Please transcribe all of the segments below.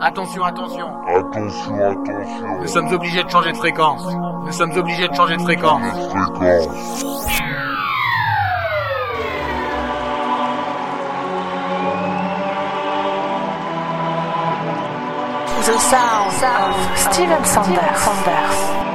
Attention, attention. Attention, attention. Nous sommes obligés de changer de fréquence. Nous sommes obligés de changer de fréquence. Fréquence. The sound, sound. Steven Sanders. Steven Sanders.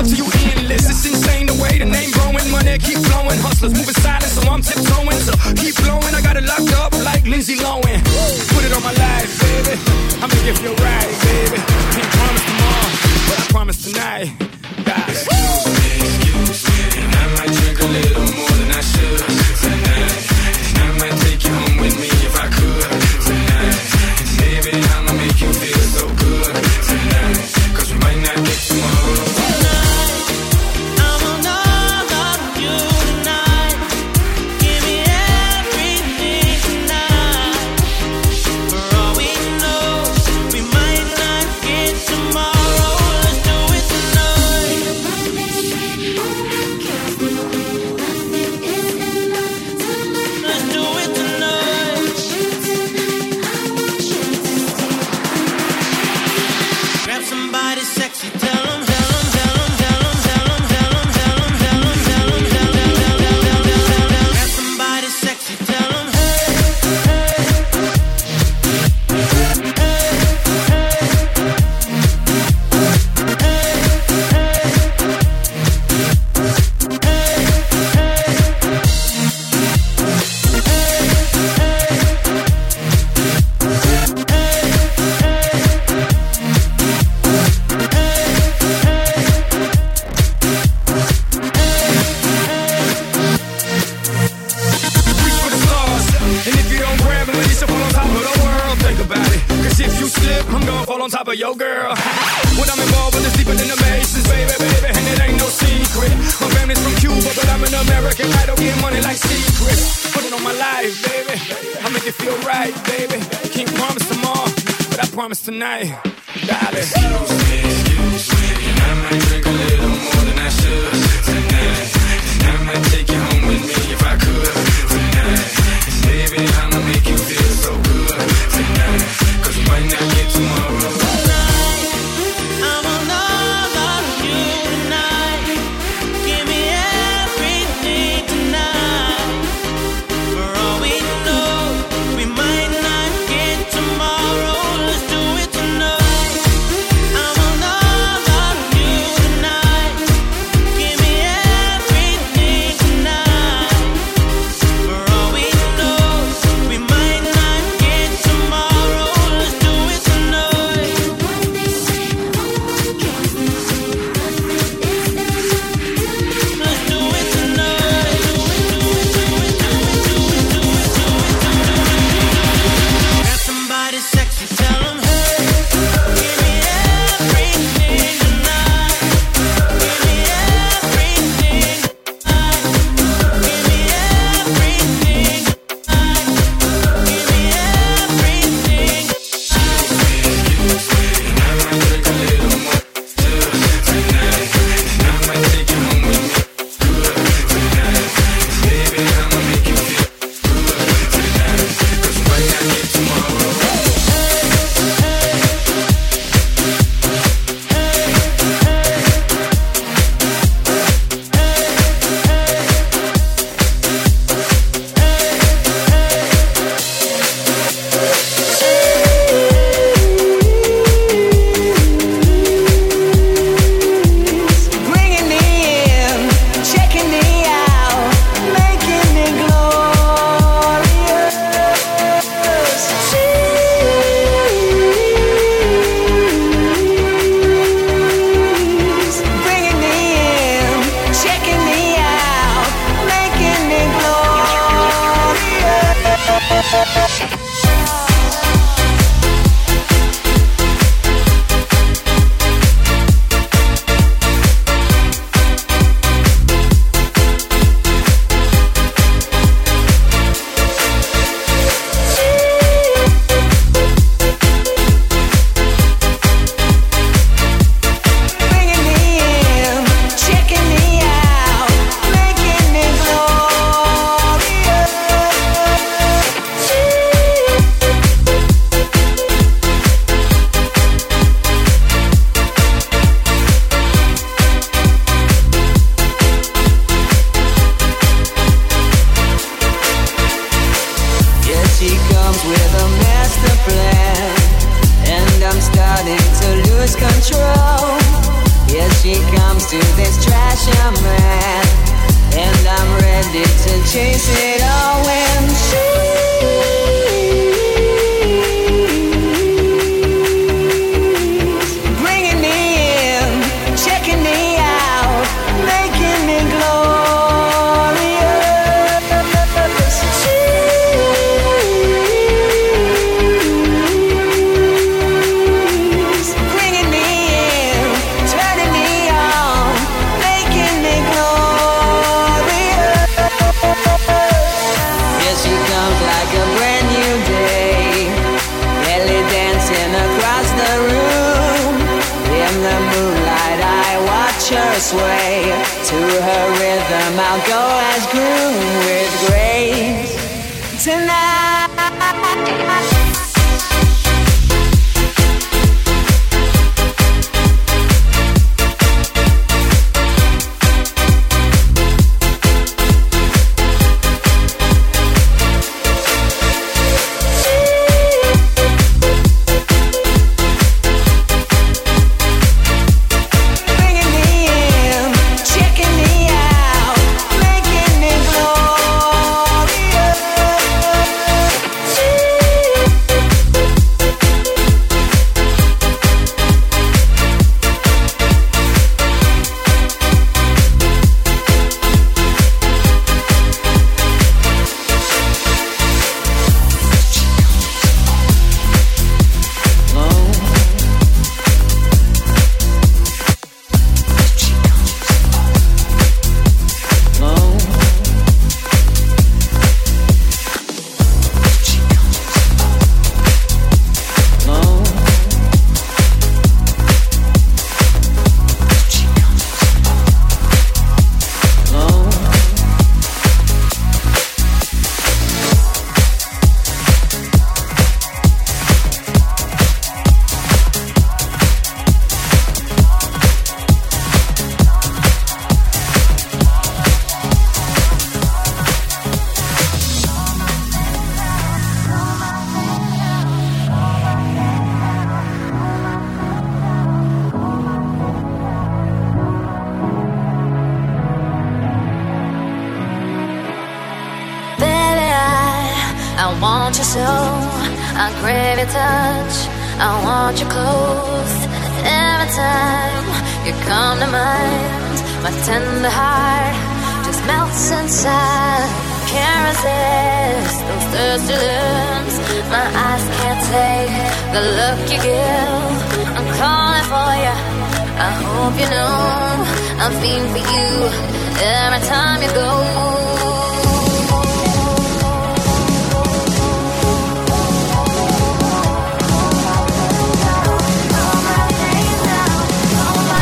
love to you endless. It's insane the way the name growing, money keep flowing. Hustlers moving silent, so I'm tiptoeing. So keep blowing, I got it locked up like Lindsay Lohan. Put it on my life, baby. I'ma give you a ride, baby. Can't promise tomorrow, but I promise tonight. Bye. Excuse me, excuse me, and I might drink a little more than I should. promise tonight, darling. Excuse me, excuse me, and I might drink a little more than I should tonight, and I might take sway to her rhythm. I'll go as groom with grace tonight. Want you so. I crave your touch. I want you close. Every time you come to mind, my tender heart just melts inside. Can't resist those thirsty lips. My eyes can't take the look you give. I'm calling for you. I hope you know I'm feeling for you every time you go.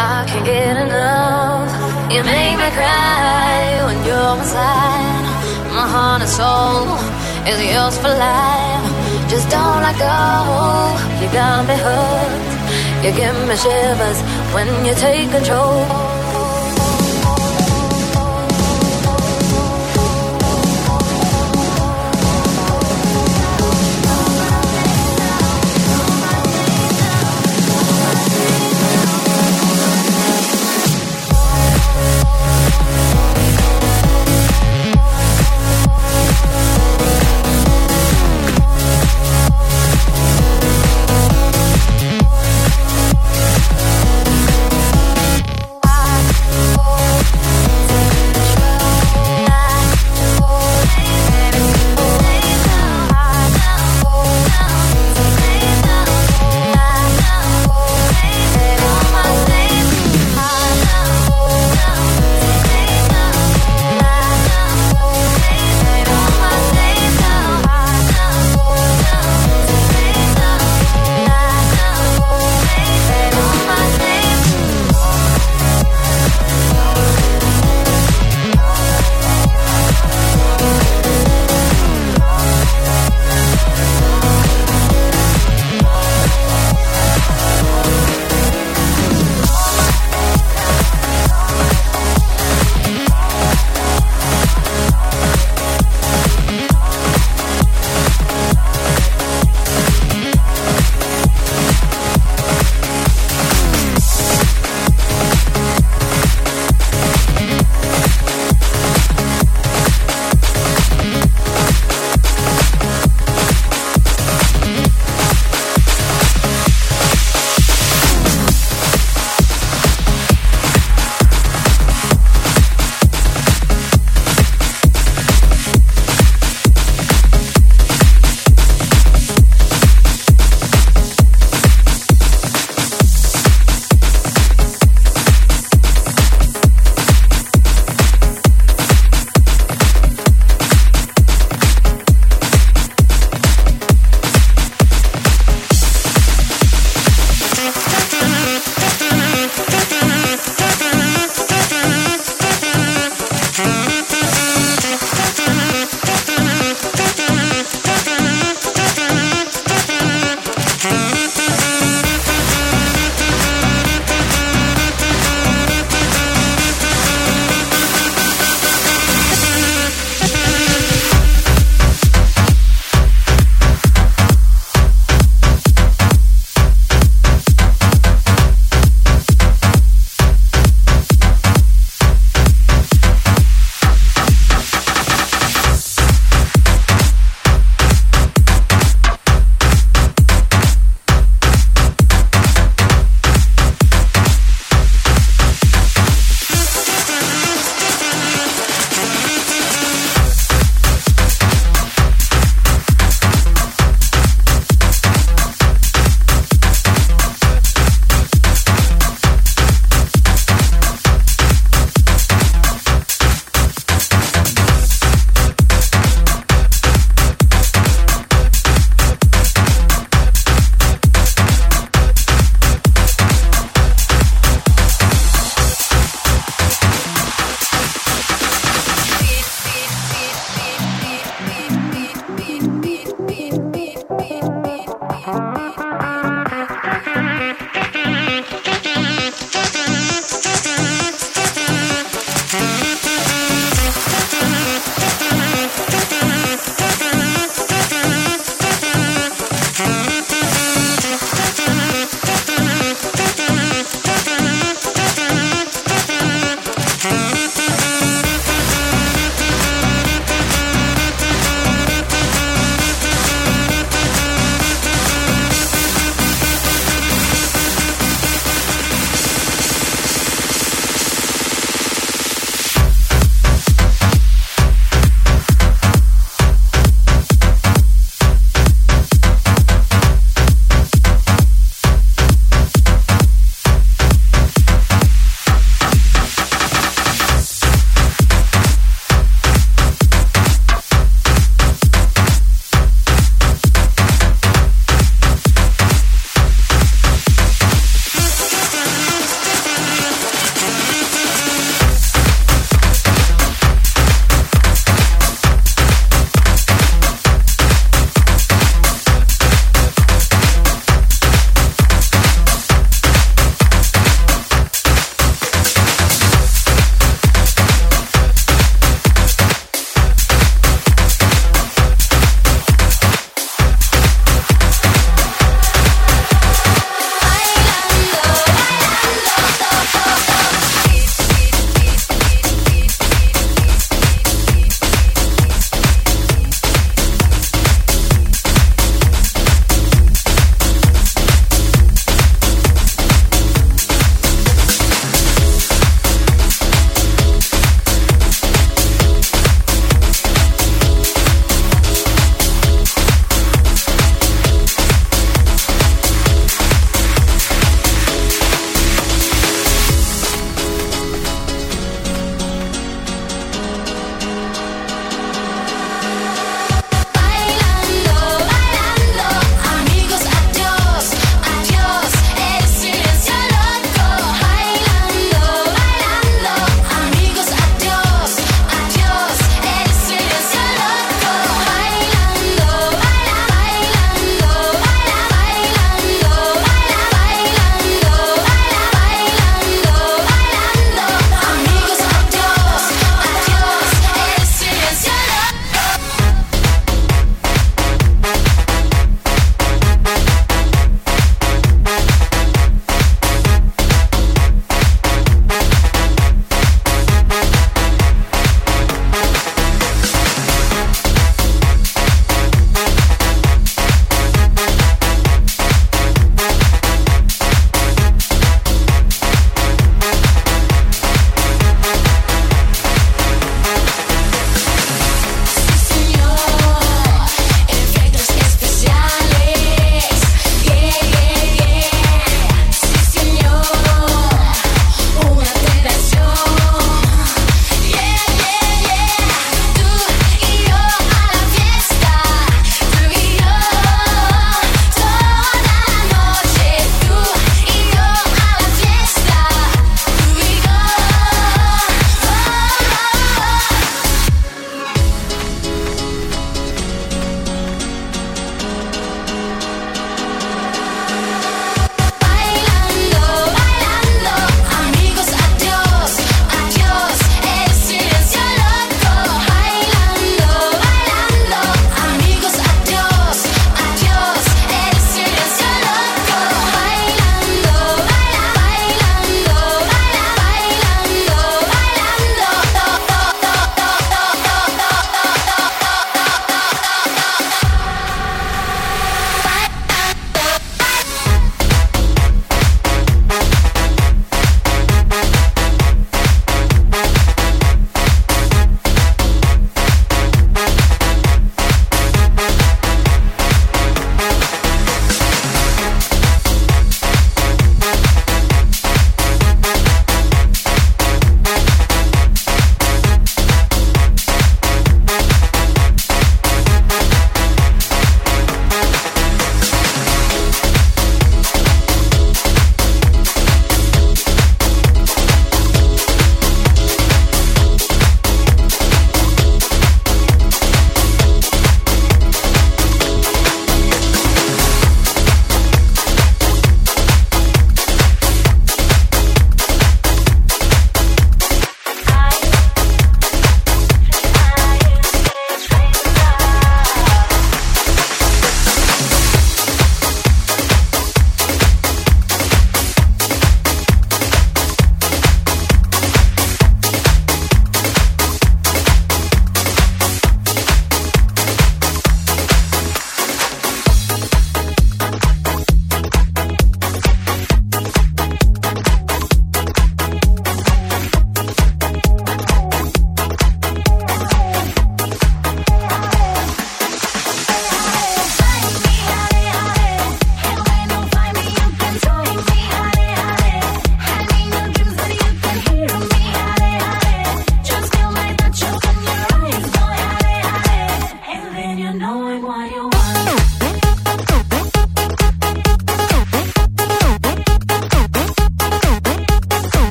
I can't get enough. You make me cry when you're inside. My heart and soul is yours for life. Just don't let go. You got me hooked. You give me shivers when you take control.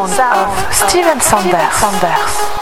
The sound of Steven Sanders.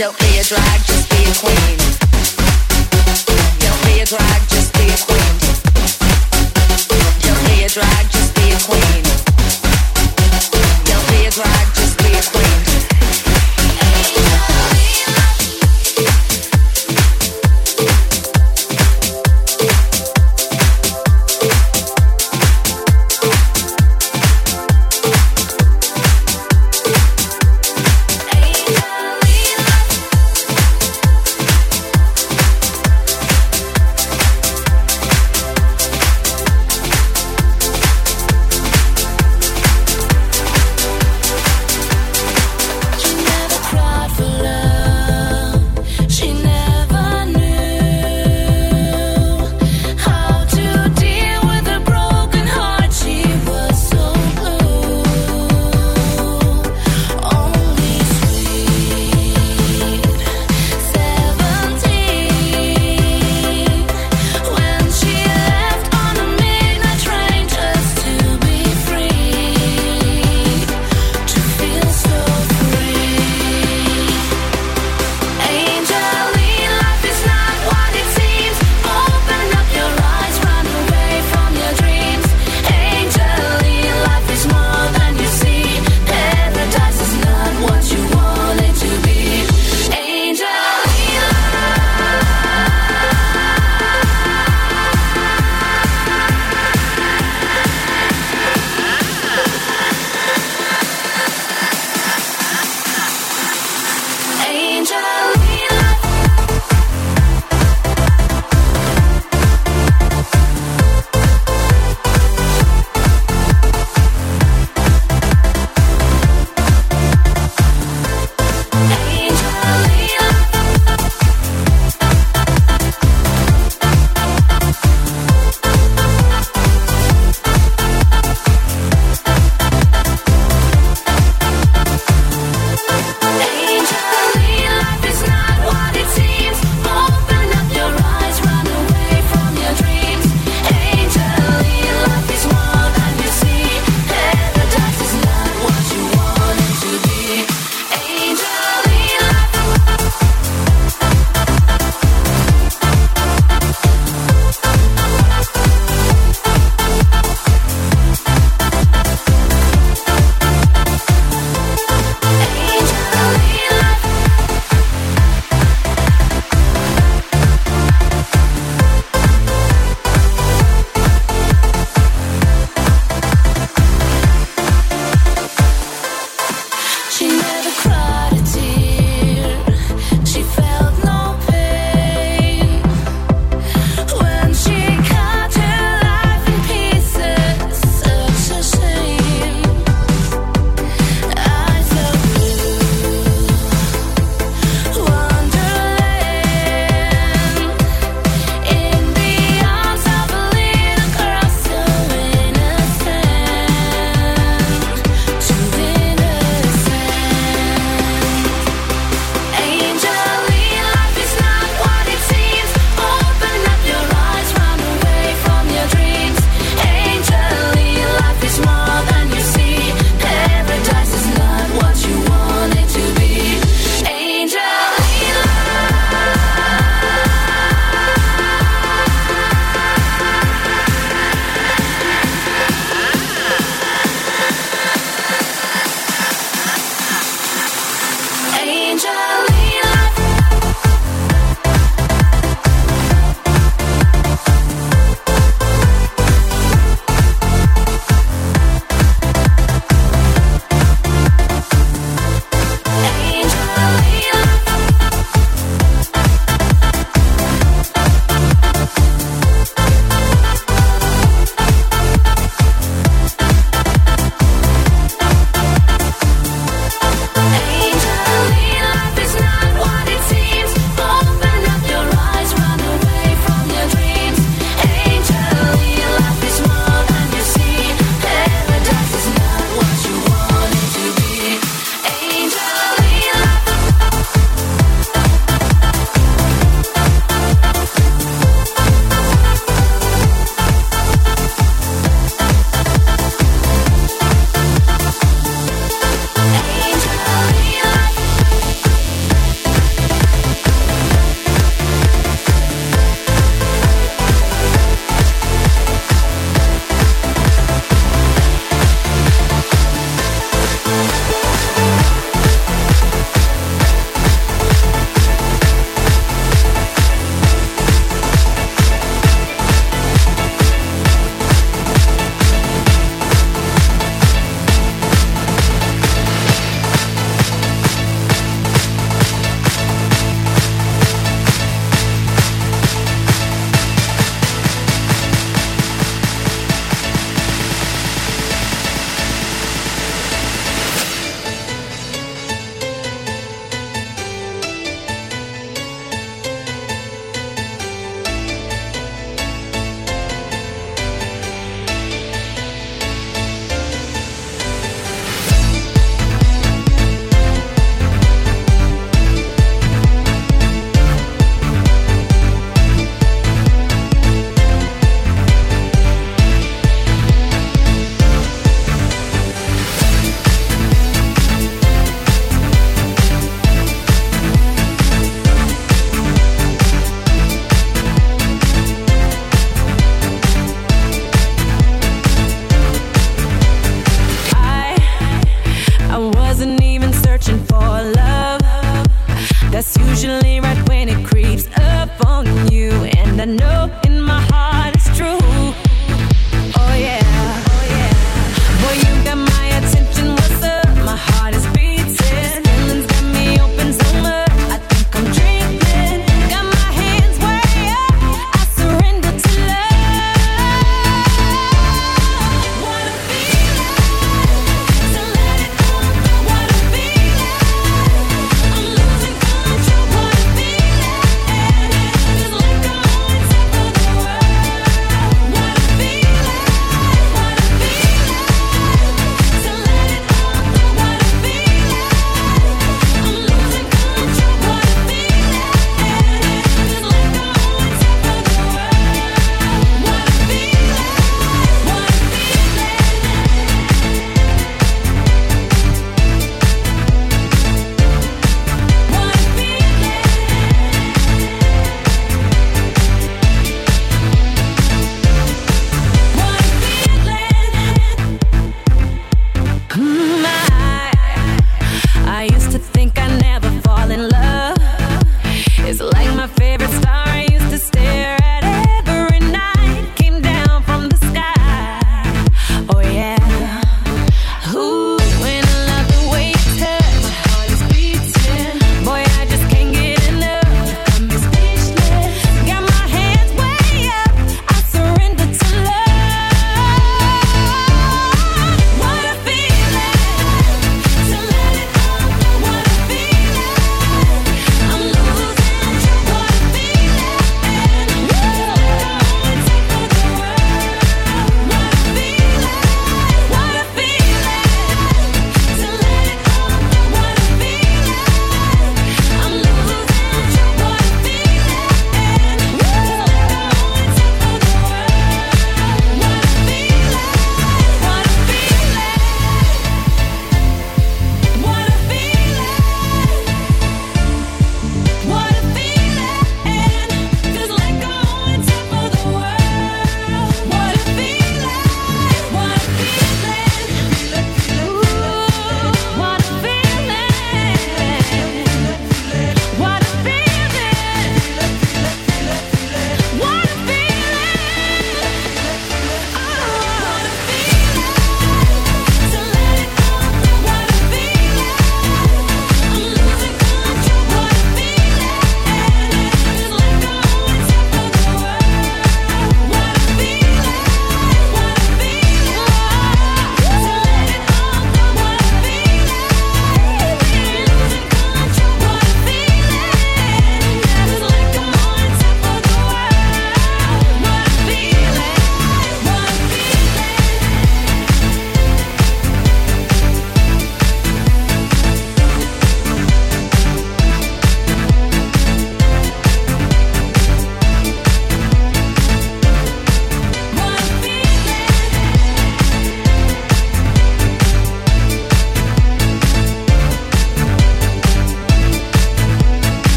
Don't be a drag, just be a queen. Don't be a drag, just be a queen. Don't be a drag, just be a queen. Don't be a drag, just be a queen.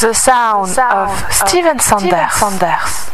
The sound, of Steven Sanders.